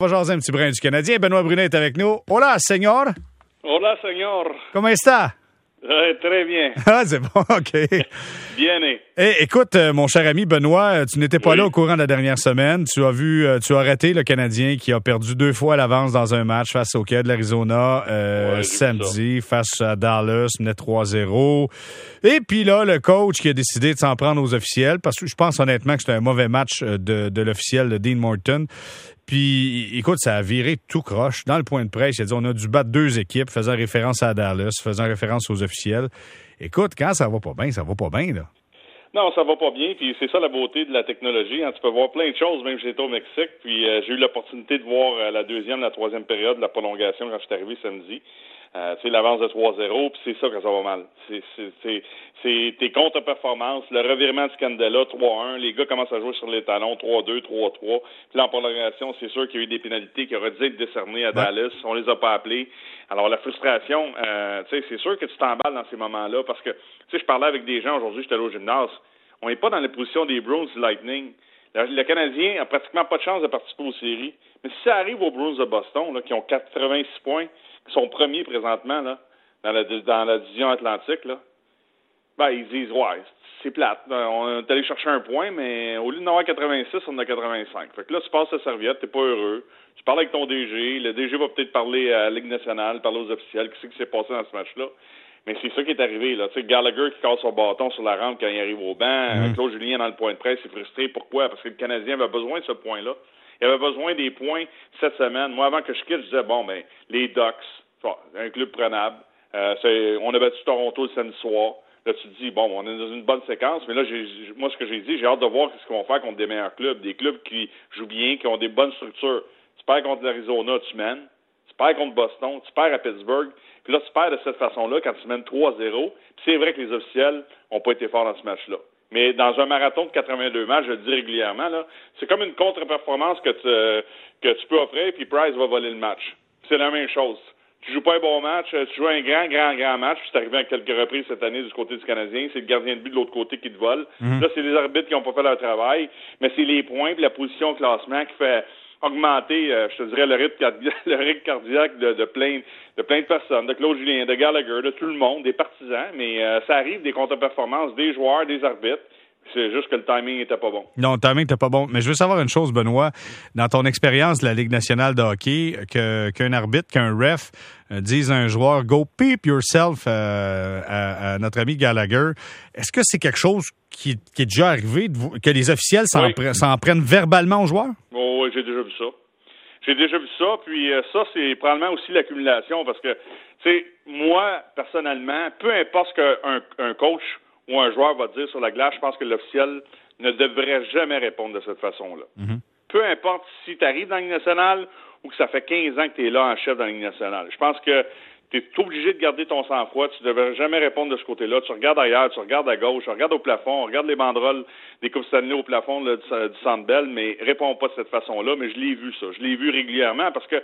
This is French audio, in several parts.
On va jaser un petit brin du Canadien. Benoît Brunet est avec nous. Hola, señor. Hola, señor. Comment está? Euh, très bien. Ah, c'est bon, OK. Bien. Écoute, euh, mon cher ami Benoît, euh, tu n'étais pas Oui. là au courant de la dernière semaine. Tu as vu, euh, tu as arrêté le Canadien qui a perdu deux fois à l'avance dans un match face au Cas de l'Arizona euh, Ouais, samedi, face à Dallas, menait 3-0. Et puis là, le coach qui a décidé de s'en prendre aux officiels, parce que je pense honnêtement que c'était un mauvais match de, de l'officiel de Dean Morton. Puis, écoute, ça a viré tout croche. Dans le point de presse, il a dit on a dû battre deux équipes, faisant référence à Dallas, faisant référence aux officiels. Écoute, quand ça va pas bien, ça va pas bien, là. Non, ça va pas bien, puis c'est ça la beauté de la technologie. hein. Tu peux voir plein de choses, même j'étais au Mexique, puis euh, j'ai eu l'opportunité de voir euh, la deuxième, la troisième période de la prolongation quand je suis arrivé samedi. Euh, tu sais, l'avance de 3-0, puis c'est ça que ça va mal. C'est, c'est, c'est, c'est tes contre-performances, le revirement de Scandella, 3-1, les gars commencent à jouer sur les talons, 3-2, 3-3. Puis en prolongation, c'est sûr qu'il y a eu des pénalités qui auraient dû être décernées à Dallas. On les a pas appelés. Alors la frustration, euh, tu sais, c'est sûr que tu t'emballes dans ces moments-là parce que, tu sais, je parlais avec des gens aujourd'hui, j'étais allé au gymnase. On n'est pas dans la position des Bruins du Lightning. Le, le Canadien a pratiquement pas de chance de participer aux séries. Mais si ça arrive aux Bruins de Boston, là, qui ont 86 points, sont premiers présentement là, dans, la, dans la division atlantique, là, ben, ils disent, ouais, c'est plate. Ben, On est allé chercher un point, mais au lieu d'en avoir 86, on en a 85. Fait que là, tu passes ta serviette, t'es pas heureux. Tu parles avec ton DG. Le DG va peut-être parler à la Ligue nationale, parler aux officiels. Qu'est-ce qui s'est passé dans ce match-là? Mais c'est ça qui est arrivé. Là. Tu sais, Gallagher qui casse son bâton sur la rampe quand il arrive au banc. Claude Julien dans le point de presse est frustré. Pourquoi? Parce que le Canadien avait besoin de ce point-là. Il avait besoin des points cette semaine. Moi, avant que je quitte, je disais, bon, ben, les Ducks, un club prenable. Euh, on a battu Toronto le samedi soir. Là, tu dis, bon, on est dans une bonne séquence, mais là, moi, ce que j'ai dit, j'ai hâte de voir ce qu'ils vont faire contre des meilleurs clubs, des clubs qui jouent bien, qui ont des bonnes structures. Tu perds contre l'Arizona, tu mènes. Tu perds contre Boston, tu perds à Pittsburgh. Puis là, tu perds de cette façon-là quand tu mènes 3-0. Puis c'est vrai que les officiels n'ont pas été forts dans ce match-là. Mais dans un marathon de 82 matchs, je le dis régulièrement, là, c'est comme une contre-performance que tu, que tu peux offrir, puis Price va voler le match. C'est la même chose. Tu joues pas un bon match, euh, tu joues un grand, grand, grand match, puis c'est arrivé à quelques reprises cette année du côté du Canadien, c'est le gardien de but de l'autre côté qui te vole. Là, c'est les arbitres qui n'ont pas fait leur travail, mais c'est les points puis la position au classement qui fait augmenter, euh, je te dirais, le rythme, cardiaque de, de plein de plein de personnes, de Claude Julien, de Gallagher, de tout le monde, des partisans, mais euh, ça arrive des contre-performances des joueurs, des arbitres. C'est juste que le timing était pas bon. Non, le timing n'était pas bon. Mais je veux savoir une chose, Benoît. Dans ton expérience de la Ligue nationale de hockey, que, qu'un arbitre, qu'un ref euh, dise à un joueur « Go peep yourself euh, à, à notre ami Gallagher », est-ce que c'est quelque chose qui, qui est déjà arrivé, que les officiels s'en, Oui. pre- s'en prennent verbalement aux joueurs? Oh, oui, j'ai déjà vu ça. J'ai déjà vu ça, puis euh, ça, c'est probablement aussi l'accumulation, parce que, tu sais, moi, personnellement, peu importe ce qu'un un coach ou un joueur va dire sur la glace, je pense que l'officiel ne devrait jamais répondre de cette façon-là. Peu importe si tu arrives dans la Ligue nationale ou que ça fait 15 ans que tu es là en chef dans la Ligue nationale. Je pense que tu es obligé de garder ton sang-froid. Tu ne devrais jamais répondre de ce côté-là. Tu regardes ailleurs, tu regardes à gauche, tu regardes au plafond, regarde les banderoles des Coupes Stanley au plafond là, du, du Centre Bell, mais réponds pas de cette façon-là. Mais je l'ai vu, ça. Je l'ai vu régulièrement parce que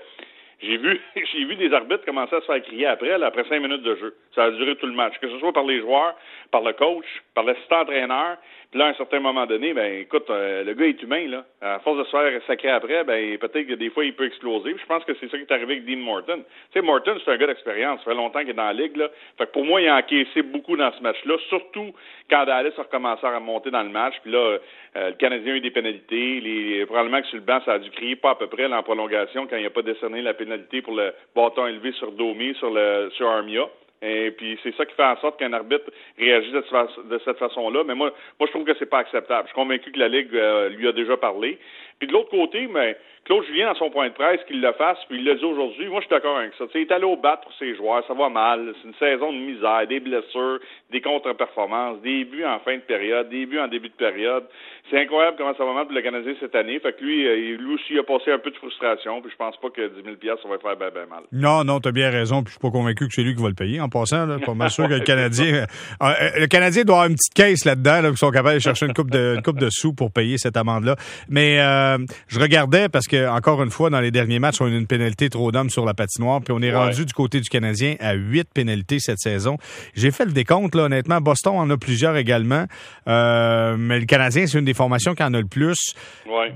j'ai vu, j'ai vu des arbitres commencer à se faire crier après, après cinq minutes de jeu. Ça a duré tout le match, que ce soit par les joueurs, par le coach, par l'assistant entraîneur. Là, à un certain moment donné, ben écoute, euh, le gars est humain, là. À force de se faire sacrer après, ben peut-être que des fois, il peut exploser. Je pense que c'est ça qui est arrivé avec Dean Morton. Tu sais, Morton, c'est un gars d'expérience. Ça fait longtemps qu'il est dans la ligue, là. Fait que pour moi, il a encaissé beaucoup dans ce match-là, surtout quand Dallas a recommencé à remonter dans le match. Puis là, euh, le Canadien a eu des pénalités. Les, probablement que sur le banc, ça a dû crier pas à peu près là, en prolongation quand il n'a pas décerné la pénalité pour le bâton élevé sur Domi, sur le sur Armia. Et puis c'est ça qui fait en sorte qu'un arbitre réagisse de, cette façon-là. Mais moi, moi, je trouve que c'est pas acceptable. Je suis convaincu que la Ligue euh, lui a déjà parlé. Puis de l'autre côté, mais Claude Julien, dans son point de presse, qu'il le fasse, puis il l'a dit aujourd'hui, moi je suis d'accord avec ça. Tu sais, il est allé au bat pour ses joueurs, ça va mal. C'est une saison de misère, des blessures, des contre-performances, des buts en fin de période, des buts en début de période. C'est incroyable comment ça va mal pour le Canadien cette année. Fait que lui, euh, lui aussi, il a passé un peu de frustration, puis je pense pas que 10 000 piastres, ça va faire ben, ben mal. Non, non, t'as bien raison, puis je suis pas convaincu que c'est lui qui va le payer en passant. Là. Pas mal sûr que le Canadien. euh, euh, le Canadien doit avoir une petite caisse là-dedans, là, qui sont capables de chercher une coupe de, une coupe de sous pour payer cette amende-là. Mais euh, je regardais parce que encore une fois dans les derniers matchs, on a eu une pénalité trop d'hommes sur la patinoire, puis on est rendu du côté du Canadien à huit pénalités cette saison. J'ai fait le décompte là, honnêtement. Boston en a plusieurs également, euh, mais le Canadien c'est une des formations qui en a le plus.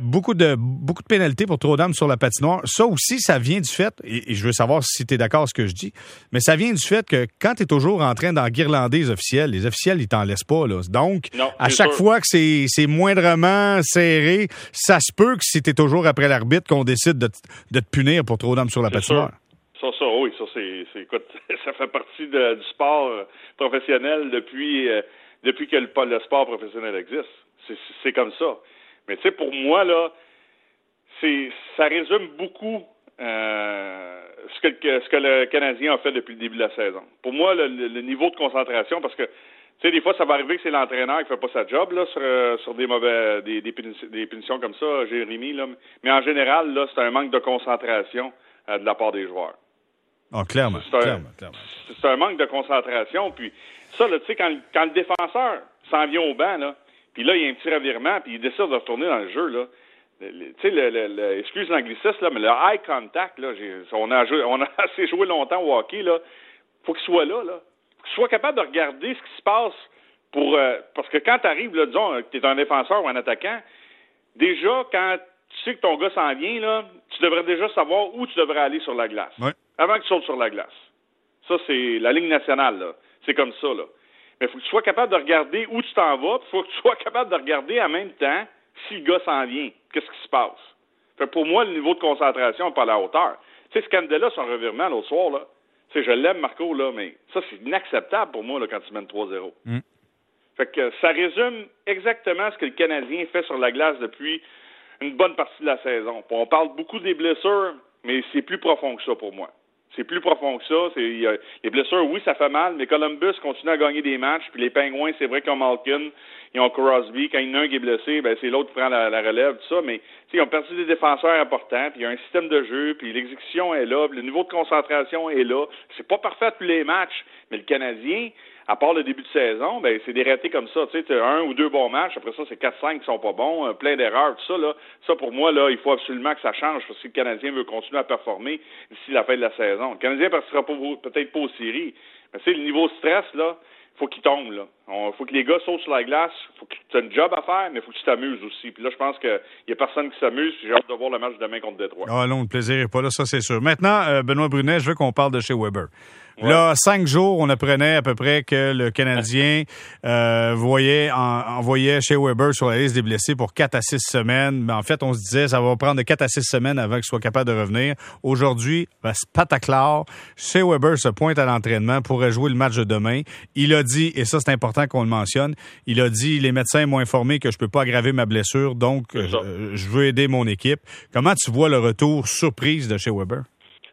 Beaucoup de beaucoup de pénalités pour trop d'hommes sur la patinoire. Ça aussi, ça vient du fait, et, je veux savoir si tu es d'accord avec ce que je dis, mais ça vient du fait que quand tu es toujours en train d'enguirlander les officiels, les officiels ils t'en laissent pas là. Donc à chaque fois que c'est moindrement serré, ça se peut que si tu es toujours après l'arbitre qu'on décide de, de, te punir pour trop d'hommes sur la patinoire. Ça, ça, oui, ça, c'est, écoute, ça fait partie du sport euh, professionnel depuis, euh, depuis que le, le, sport professionnel existe. C'est, comme ça. Mais tu sais, pour moi, là, c'est, ça résume beaucoup euh, ce, que, ce que le Canadien a fait depuis le début de la saison. Pour moi, le, le niveau de concentration, parce que sais, des fois, ça va arriver que c'est l'entraîneur qui fait pas sa job là, sur, euh, sur des mauvais des, des, punitions, comme ça, Jérémy. Là. Mais en général, là, c'est un manque de concentration euh, de la part des joueurs. Ah, clairement. C'est un, un, manque de concentration. Puis ça, tu sais, quand, quand le défenseur s'en vient au banc, là, puis là, il y a un petit revirement, puis il décide de retourner dans le jeu, là. Tu sais, le, le, excuse l'anglicisme, là, mais le eye contact, là, on a, joué, on a assez joué longtemps au hockey, là. Faut qu'il soit là, là sois capable de regarder ce qui se passe pour euh, parce que quand tu arrives, là, disons, que tu es un défenseur ou un attaquant, déjà, quand tu sais que ton gars s'en vient, là, tu devrais déjà savoir où tu devrais aller sur la glace. Avant que tu sautes sur la glace. Ça, c'est la ligne nationale, là. C'est comme ça, là. Mais il faut que tu sois capable de regarder où tu t'en vas, il faut que tu sois capable de regarder en même temps si le gars s'en vient. Qu'est-ce qui se passe? Fait pour moi, le niveau de concentration n'est pas à la hauteur. Tu sais, Scandella, son revirement l'autre soir, là, tu sais, je l'aime, Marco, là, mais ça, c'est inacceptable pour moi là, quand tu mènes 3-0. Mm. Fait que ça résume exactement ce que le Canadien fait sur la glace depuis une bonne partie de la saison. on parle beaucoup des blessures, mais c'est plus profond que ça pour moi. C'est plus profond que ça. C'est, les blessures, oui, ça fait mal, mais Columbus continue à gagner des matchs. Puis les Pingouins, c'est vrai qu'ils ont Malkin, ils ont Crosby. Quand il y en a un qui est blessé, ben, c'est l'autre qui prend la, relève, tout ça. Mais ils ont perdu des défenseurs importants. Puis il y a un système de jeu. Puis l'exécution est là. Puis le niveau de concentration est là. C'est pas parfait tous les matchs, mais le Canadien, à part le début de saison, ben c'est des ratés comme ça. Tu sais, un ou deux bons matchs, après ça, c'est 4-5 qui sont pas bons, euh, plein d'erreurs, tout ça, là. Ça, pour moi, là, il faut absolument que ça change parce que le Canadien veut continuer à performer d'ici la fin de la saison. Le Canadien partira peut-être pas aux séries. Mais c'est le niveau stress, là, faut qu'il tombe, là. Faut que les gars sautent sur la glace. faut que tu job à faire, mais faut que tu t'amuses aussi. Puis là, je pense qu'il n'y a personne qui s'amuse. J'ai hâte de voir le match demain contre Détroit. Ah non, le plaisir pas là, ça c'est sûr. Maintenant, euh, Benoît Brunet, je veux qu'on parle de chez Weber. Là, cinq jours, on apprenait à peu près que le Canadien euh, voyait, envoyait chez Weber sur la liste des blessés pour quatre à six semaines. Mais en fait, on se disait ça va prendre quatre à six semaines avant qu'il soit capable de revenir. Aujourd'hui, ben, pataclar. Chez Weber se pointe à l'entraînement pour jouer le match de demain. Il a dit, et ça c'est important qu'on le mentionne, il a dit les médecins m'ont informé que je peux pas aggraver ma blessure, donc euh, je veux aider mon équipe. Comment tu vois le retour surprise de chez Weber?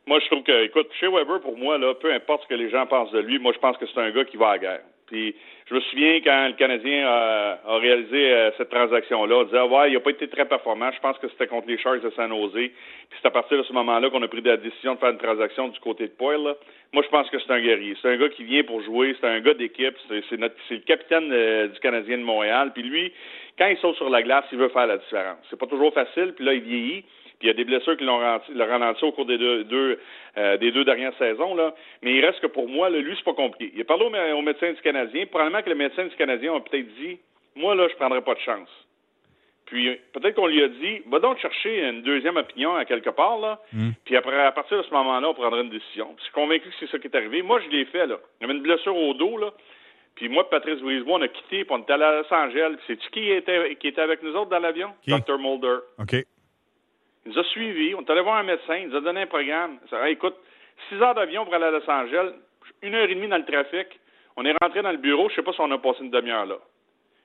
Moi, je trouve que, écoute, chez Weber, pour moi, là, peu importe ce que les gens pensent de lui, moi, je pense que c'est un gars qui va à la guerre. Puis, je me souviens quand le Canadien a, réalisé euh, cette transaction-là, on disait, ouais, il n'a pas été très performant. Je pense que c'était contre les Sharks de San Jose. Puis, c'est à partir de ce moment-là qu'on a pris la décision de faire une transaction du côté de Poyle. Moi, je pense que c'est un guerrier. C'est un gars qui vient pour jouer. C'est un gars d'équipe. C'est, le capitaine euh, du Canadien de Montréal. Puis lui, quand il saute sur la glace, il veut faire la différence. C'est pas toujours facile. Puis là, il vieillit. Puis il y a des blessures qui l'ont ralenti au cours des deux, euh, des deux dernières saisons. Là. Mais il reste que pour moi, là, lui, c'est pas compliqué. Il a parlé au, médecin du Canadien. Probablement que le médecin du Canadien a peut-être dit Moi, là, je prendrai pas de chance. Puis peut-être qu'on lui a dit Va donc chercher une deuxième opinion à quelque part, là. Hmm. Puis après, à partir de ce moment-là, on prendra une décision. je suis convaincu que c'est ça qui est arrivé. Moi, je l'ai fait, là. Il y avait une blessure au dos, là. Puis moi, Patrice Brisebois, on a quitté, puis on était à Los Angeles. C'est-tu qui était, qui était avec nous autres dans l'avion? Dr. Mulder. OK. Il nous a suivis. On est allé voir un médecin. Il nous a donné un programme. Ça, écoute, six heures d'avion pour aller à Los Angeles, une heure et demie dans le trafic. On est rentré dans le bureau. Je ne sais pas si on a passé une demi-heure là.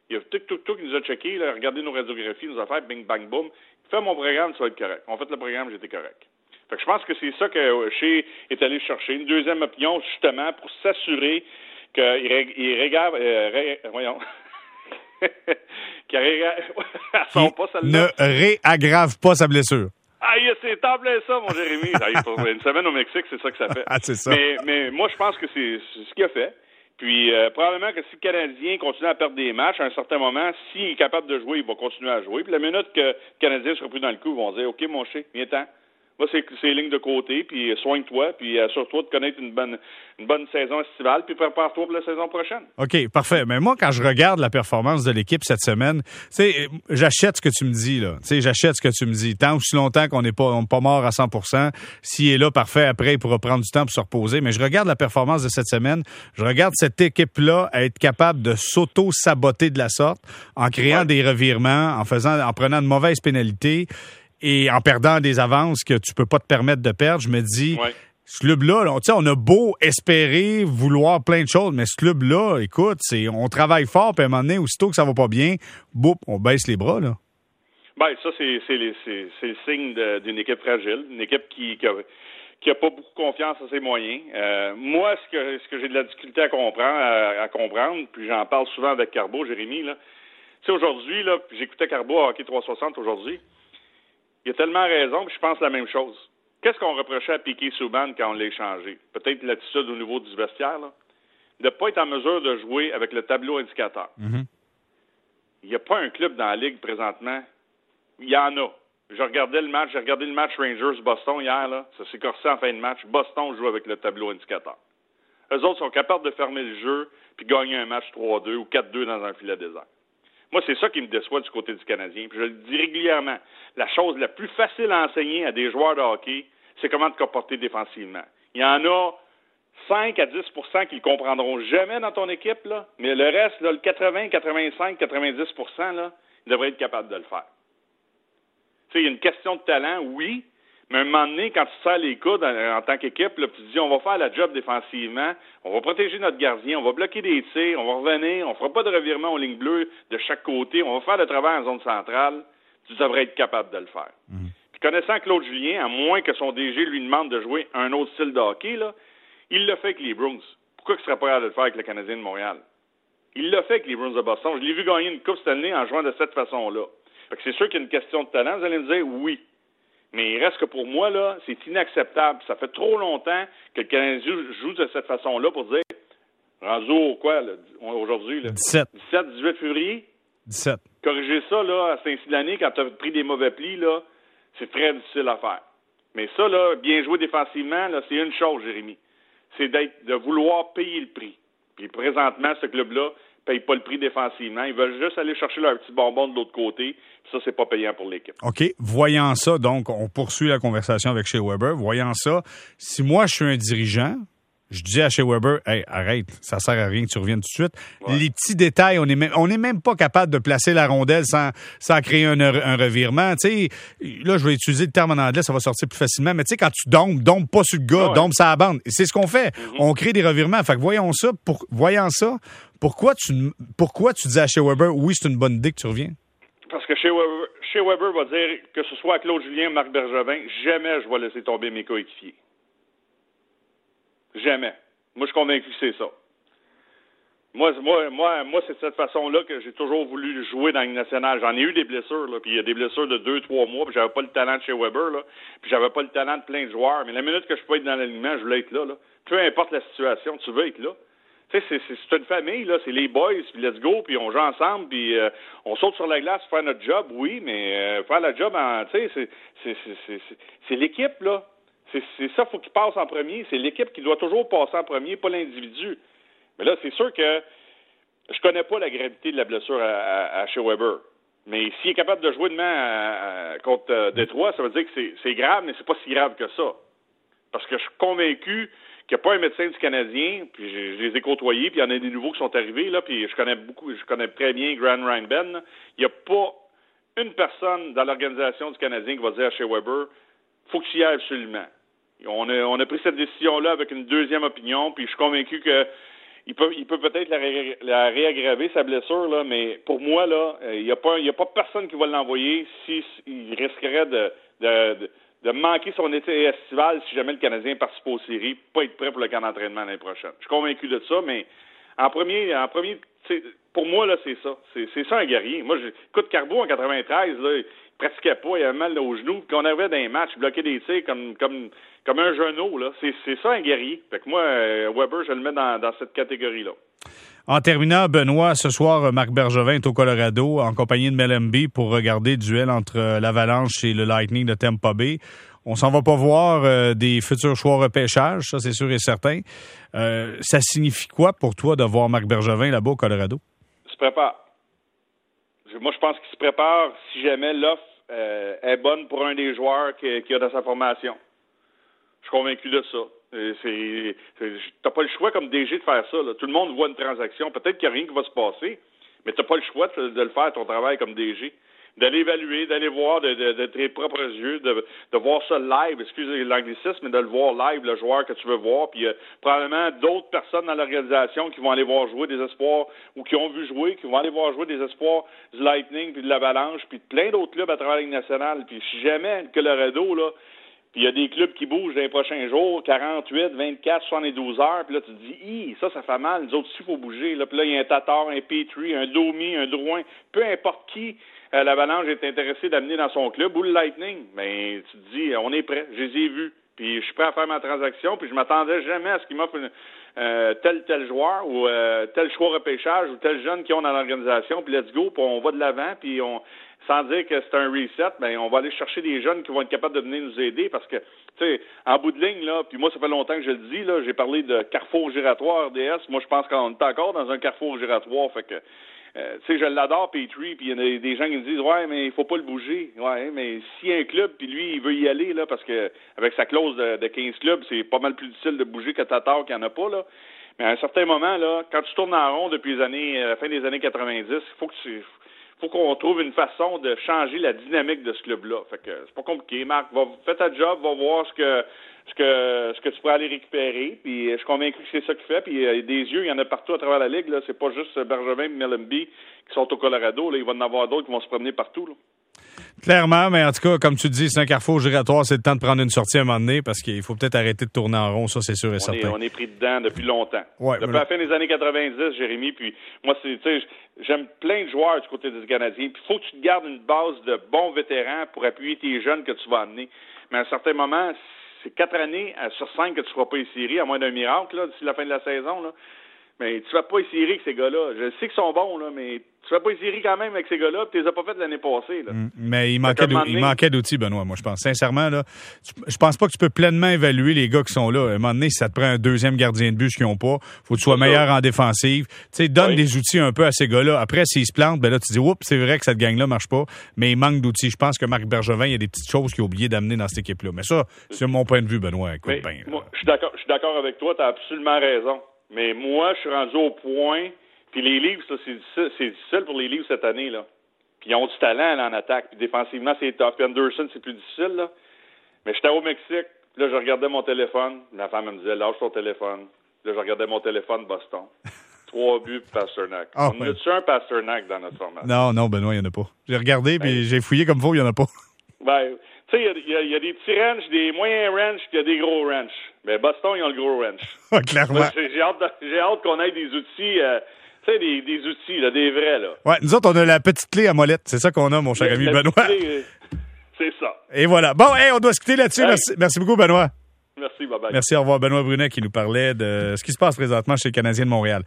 Il a tout, tout, tout qui nous a checké, là, regardé nos radiographies, nous a fait bing, bang, boom. Fais mon programme, ça va être correct. On fait le programme, j'étais correct. Fait que je pense que c'est ça que Chez est allé chercher. Une deuxième opinion, justement, pour s'assurer qu'il ré, euh, voyons, qui Ne réaggrave pas sa blessure. Ah, c'est templé ça, mon Jérémy. une semaine au Mexique, c'est ça que ça fait. Ah, c'est ça. Mais, mais moi, je pense que c'est ce qu'il a fait. Puis euh, probablement que si le Canadien continue à perdre des matchs, à un certain moment, s'il est capable de jouer, il va continuer à jouer. Puis la minute que le Canadien sera plus dans le coup, ils vont dire OK, mon chien, viens-t'en va ces, lignes de côté, puis soigne-toi, puis assure-toi de connaître une bonne, une bonne saison estivale, puis prépare-toi pour la saison prochaine. OK, parfait. Mais moi, quand je regarde la performance de l'équipe cette semaine, j'achète ce que tu me dis, là. J'achète ce que tu me dis. Tant ou si longtemps qu'on n'est pas, pas mort à 100% s'il est là, parfait, après, il pourra prendre du temps pour se reposer. Mais je regarde la performance de cette semaine, je regarde cette équipe-là être capable de s'auto-saboter de la sorte en créant des revirements, en faisant, en prenant de mauvaises pénalités et en perdant des avances que tu peux pas te permettre de perdre, je me dis, ce club-là, on, on a beau espérer, vouloir plein de choses, mais ce club-là, écoute, c'est on travaille fort, puis à un moment donné, aussitôt que ça va pas bien, boum, on baisse les bras, là. Ben, ça, c'est, c'est, le signe d'une équipe fragile, une équipe qui, qui, a, pas beaucoup confiance en ses moyens. Euh, moi, ce que, ce que j'ai de la difficulté à comprendre, à, comprendre, puis j'en parle souvent avec Carbo, Jérémy, là, tu sais, aujourd'hui, là, j'écoutais Carbo à Hockey 360 aujourd'hui, il a tellement raison que je pense la même chose. Qu'est-ce qu'on reprochait à Piquet Souban quand on l'a échangé? Peut-être l'attitude au niveau du vestiaire, là. De ne pas être en mesure de jouer avec le tableau indicateur. Mm-hmm. Il n'y a pas un club dans la Ligue présentement. Il y en a. Je regardais le match, j'ai regardé le match Rangers-Boston hier, là. Ça s'est corsé en fin de match. Boston joue avec le tableau indicateur. Eux autres sont capables de fermer le jeu puis gagner un match 3-2 ou 4-2 dans un filet désert. Moi, c'est ça qui me déçoit du côté du Canadien. Puis je le dis régulièrement. La chose la plus facile à enseigner à des joueurs de hockey, c'est comment te comporter défensivement. Il y en a 5 à 10% qui ne comprendront jamais dans ton équipe, là, mais le reste, le 80, 85, 90 là, ils devraient être capables de le faire. Tu sais, il y a une question de talent, oui, mais à un moment donné, quand tu sers les coudes en, tant qu'équipe, là, tu te dis on va faire la job défensivement, on va protéger notre gardien, on va bloquer des tirs, on va revenir, on fera pas de revirement aux lignes bleues de chaque côté, on va faire le travail en zone centrale, tu devrais être capable de le faire. Mhm. Puis connaissant Claude Julien, à moins que son DG lui demande de jouer un autre style de hockey, là, il le fait avec les Bruins. Pourquoi il serait pas capable de le faire avec le Canadien de Montréal? Il l'a fait avec les Bruins de Boston. Je l'ai vu gagner une Coupe cette année en jouant de cette façon-là. c'est sûr qu'il y a une question de talent. Vous allez me dire oui. Mais il reste que pour moi, là, c'est inacceptable. Ça fait trop longtemps que le Canadien joue de cette façon-là pour dire, au quoi, aujourd'hui? 17. 17, 18 février? 17. Corriger ça, là, à Saint-Cyr quand tu as pris des mauvais plis, là, c'est très difficile à faire. Mais ça, là, bien jouer défensivement, là, c'est une chose, Jérémy. C'est d'être, de vouloir payer le prix. Puis présentement, ce club-là, payent pas le prix défensivement. Ils veulent juste aller chercher leur petit bonbon de l'autre côté. ça, c'est pas payant pour l'équipe. OK. Voyant ça, donc, on poursuit la conversation avec Shea Weber. Voyant ça, si moi, je suis un dirigeant, je dis à chez Weber, hey, arrête, ça sert à rien que tu reviennes tout de suite. Les petits détails, on est même, on est même pas capable de placer la rondelle sans, sans créer un, un revirement. Là, je vais utiliser le terme en anglais, ça va sortir plus facilement. Mais tu sais, quand tu dompes, dompe pas sur le gars, dompe sa bande. C'est ce qu'on fait. Mm-hmm. On crée des revirements. Fait que voyons ça, pour, voyant ça, pourquoi tu, pourquoi tu dis à chez Weber, oui, c'est une bonne idée que tu reviens? Parce que chez Weber, Weber va dire que ce soit Claude Julien, Marc Bergevin, jamais je vais laisser tomber mes coéquipiers. Jamais. Moi, je suis convaincu que c'est ça. Moi, moi, moi, moi c'est de cette façon-là que j'ai toujours voulu jouer dans une nationale. J'en ai eu des blessures, là, puis il y a des blessures de deux, trois mois, puis j'avais pas le talent de chez Weber, là, puis j'avais pas le talent de plein de joueurs. Mais la minute que je peux être dans l'alignement, je voulais être là, là. Peu importe la situation, tu veux être là. Tu sais, c'est une famille, là, c'est les boys, puis let's go, puis on joue ensemble, puis euh, on saute sur la glace pour faire notre job, oui, mais euh, faire la job tu sais, c'est l'équipe, là. C'est ça, faut qu'il passe en premier. C'est l'équipe qui doit toujours passer en premier, pas l'individu. Mais là, c'est sûr que je connais pas la gravité de la blessure à, chez Weber. Mais s'il est capable de jouer demain contre euh, Détroit, ça veut dire que c'est grave, mais c'est pas si grave que ça. Parce que je suis convaincu qu'il n'y a pas un médecin du Canadien, puis je, les ai côtoyés, puis il y en a des nouveaux qui sont arrivés, là, puis je connais beaucoup, je connais très bien Grant Reinben. Il n'y a pas une personne dans l'organisation du Canadien qui va dire à chez Weber, faut tu y ailles absolument. On a, on a pris cette décision-là avec une deuxième opinion, puis je suis convaincu que il peut, il peut peut-être la, réaggraver sa blessure là, mais pour moi là, il n'y a pas, y a pas personne qui va l'envoyer s'il risquerait de, de, manquer son été estival si jamais le Canadien participe aux séries, pas être prêt pour le camp d'entraînement l'année prochaine. Je suis convaincu de ça, mais en premier, en premier, pour moi là, c'est ça, c'est ça un guerrier. Moi, j'écoute Carbo en 93 là, pratiquait pas, il avait mal au genou, puis qu'on avait dans les matchs, bloqué des tirs comme, comme, comme un genou, là. C'est, ça un guerrier. Fait que moi, euh, Weber, je le mets dans, dans cette catégorie-là. En terminant, Benoît, ce soir, Marc Bergevin est au Colorado en compagnie de Mellemby pour regarder le duel entre euh, l'Avalanche et le Lightning de Tampa Bay. On s'en va pas voir euh, des futurs choix repêchage, ça c'est sûr et certain. Euh, ça signifie quoi pour toi de voir Marc Bergevin là-bas au Colorado? Il se prépare. Moi, je pense qu'il se prépare si jamais l'offre est bonne pour un des joueurs qu'il qui a dans sa formation. Je suis convaincu de ça. Euh, t'as pas le choix comme DG de faire ça. Tout le monde voit une transaction. Peut-être qu'il n'y a rien qui va se passer, mais t'as pas le choix de, le faire ton travail comme DG. D'aller évaluer, d'aller voir de, de, tes propres yeux, de, voir ça live, excusez l'anglicisme, mais de le voir live, le joueur que tu veux voir. Puis a probablement d'autres personnes dans l'organisation qui vont aller voir jouer des espoirs ou qui ont vu jouer, qui vont aller voir jouer des espoirs du Lightning, puis de l'Avalanche, puis plein d'autres clubs à travers la nationale. Puis si jamais le Redo, là, puis il y a des clubs qui bougent dans les prochains jours, 48, 24, 72 heures. Puis là, tu te dis, ça, ça fait mal. Nous autres, il faut bouger. Là, puis là, il y a un Tatar, un Petrie, un Domi, un Drouin. Peu importe qui euh, l'Avalanche est intéressé d'amener dans son club ou le Lightning. Mais tu te dis, on est prêt. Je les ai vus. Puis je suis prêt à faire ma transaction. Puis je m'attendais jamais à ce qu'il m'offre euh, tel tel joueur ou euh, tel choix repêchage ou tel jeune qui ont dans l'organisation. Puis let's go. Puis on va de l'avant. Puis on sans dire que c'est un reset, ben on va aller chercher des jeunes qui vont être capables de venir nous aider parce que, tu sais, en bout de ligne, là, puis moi, ça fait longtemps que je le dis, là, j'ai parlé de carrefour giratoire RDS. Moi, je pense qu'on est encore dans un carrefour giratoire. Fait que, euh, tu sais, je l'adore, Petrie, puis il y a des gens qui me disent, ouais, mais il faut pas le bouger. Ouais, mais s'il y a un club, puis lui, il veut y aller, là, parce que avec sa clause de, de 15 clubs, c'est pas mal plus difficile de bouger que Tatar qui en a pas, là. Mais à un certain moment, là, quand tu tournes en rond depuis les années, la fin des années 90, il faut que tu faut qu'on trouve une façon de changer la dynamique de ce club-là. Fait que c'est pas compliqué. Marc, va, fais ta job, va voir ce que ce que ce que tu pourrais aller récupérer. Puis je suis convaincu que c'est ça qu'il fait. Puis euh, des yeux, il y en a partout à travers la ligue. Là. C'est pas juste Bergevin et Mellenby qui sont au Colorado. Là. Il va en avoir d'autres qui vont se promener partout. Là. Clairement, mais en tout cas, comme tu dis, c'est un carrefour giratoire, c'est le temps de prendre une sortie à un moment donné parce qu'il faut peut-être arrêter de tourner en rond, ça c'est sûr et certain. on est pris dedans depuis longtemps. Ouais, depuis la fin des années 90, Jérémy, puis moi, c'est, tu sais, j'aime plein de joueurs du côté des Canadiens, puis il faut que tu te gardes une base de bons vétérans pour appuyer tes jeunes que tu vas amener. Mais à un certain moment, c'est quatre années sur cinq que tu ne feras pas séries, à moins d'un miracle, là, d'ici la fin de la saison, là. Mais tu vas pas essayer avec ces gars-là. Je sais qu'ils sont bons, là, mais tu vas pas essayer quand même avec ces gars-là, tu les as pas fait l'année passée. Là. Mm, mais il manquait, d'outils, Benoît, moi, je pense. Sincèrement, là, je pense pas que tu peux pleinement évaluer les gars qui sont là. À un moment donné, si ça te prend un deuxième gardien de but, qu'ils n'ont pas, faut que tu sois meilleur en défensive. Tu sais, donne des outils un peu à ces gars-là. Après, s'ils se plantent, ben là, tu dis, oups, c'est vrai que cette gang-là marche pas, mais il manque d'outils. Je pense que Marc Bergevin, il y a des petites choses qu'il a oublié d'amener dans cette équipe-là. Mais ça, c'est mon point de vue, Benoît. Écoute, ben, je suis d'accord, je suis d'accord avec toi, tu as absolument raison. Mais moi, je suis rendu au point. Puis les livres, ça, c'est difficile, pour les livres cette année, là. Puis ils ont du talent là, en attaque. Puis défensivement, c'est tough. Puis Anderson, c'est plus difficile, là. Mais j'étais au Mexique. Là, je regardais mon téléphone. Ma femme me disait, lâche ton téléphone. Là, je regardais mon téléphone Boston. Trois buts Pasternak. Oh, on a-tu un Pasternak dans notre format? Non, non, Benoît, il n'y en a pas. J'ai regardé, puis ben, j'ai fouillé comme faut, il n'y en a pas. Ben, tu sais, il y, y, a des petits ranchs, des moyens ranchs, puis il y a des gros ranchs. Mais Boston, ils ont le gros ranch. clairement. J'ai hâte, hâte qu'on ait des outils, euh, tu sais, des, des, outils, là, des vrais, là. Ouais, nous autres, on a la petite clé à molette. C'est ça qu'on a, mon cher ami Benoît. Euh, c'est ça. Et voilà. Bon, hey, on doit se quitter là-dessus. Merci, merci beaucoup, Benoît. Merci, bye bye. Merci, au revoir. Benoît Brunet qui nous parlait de ce qui se passe présentement chez les Canadiens de Montréal.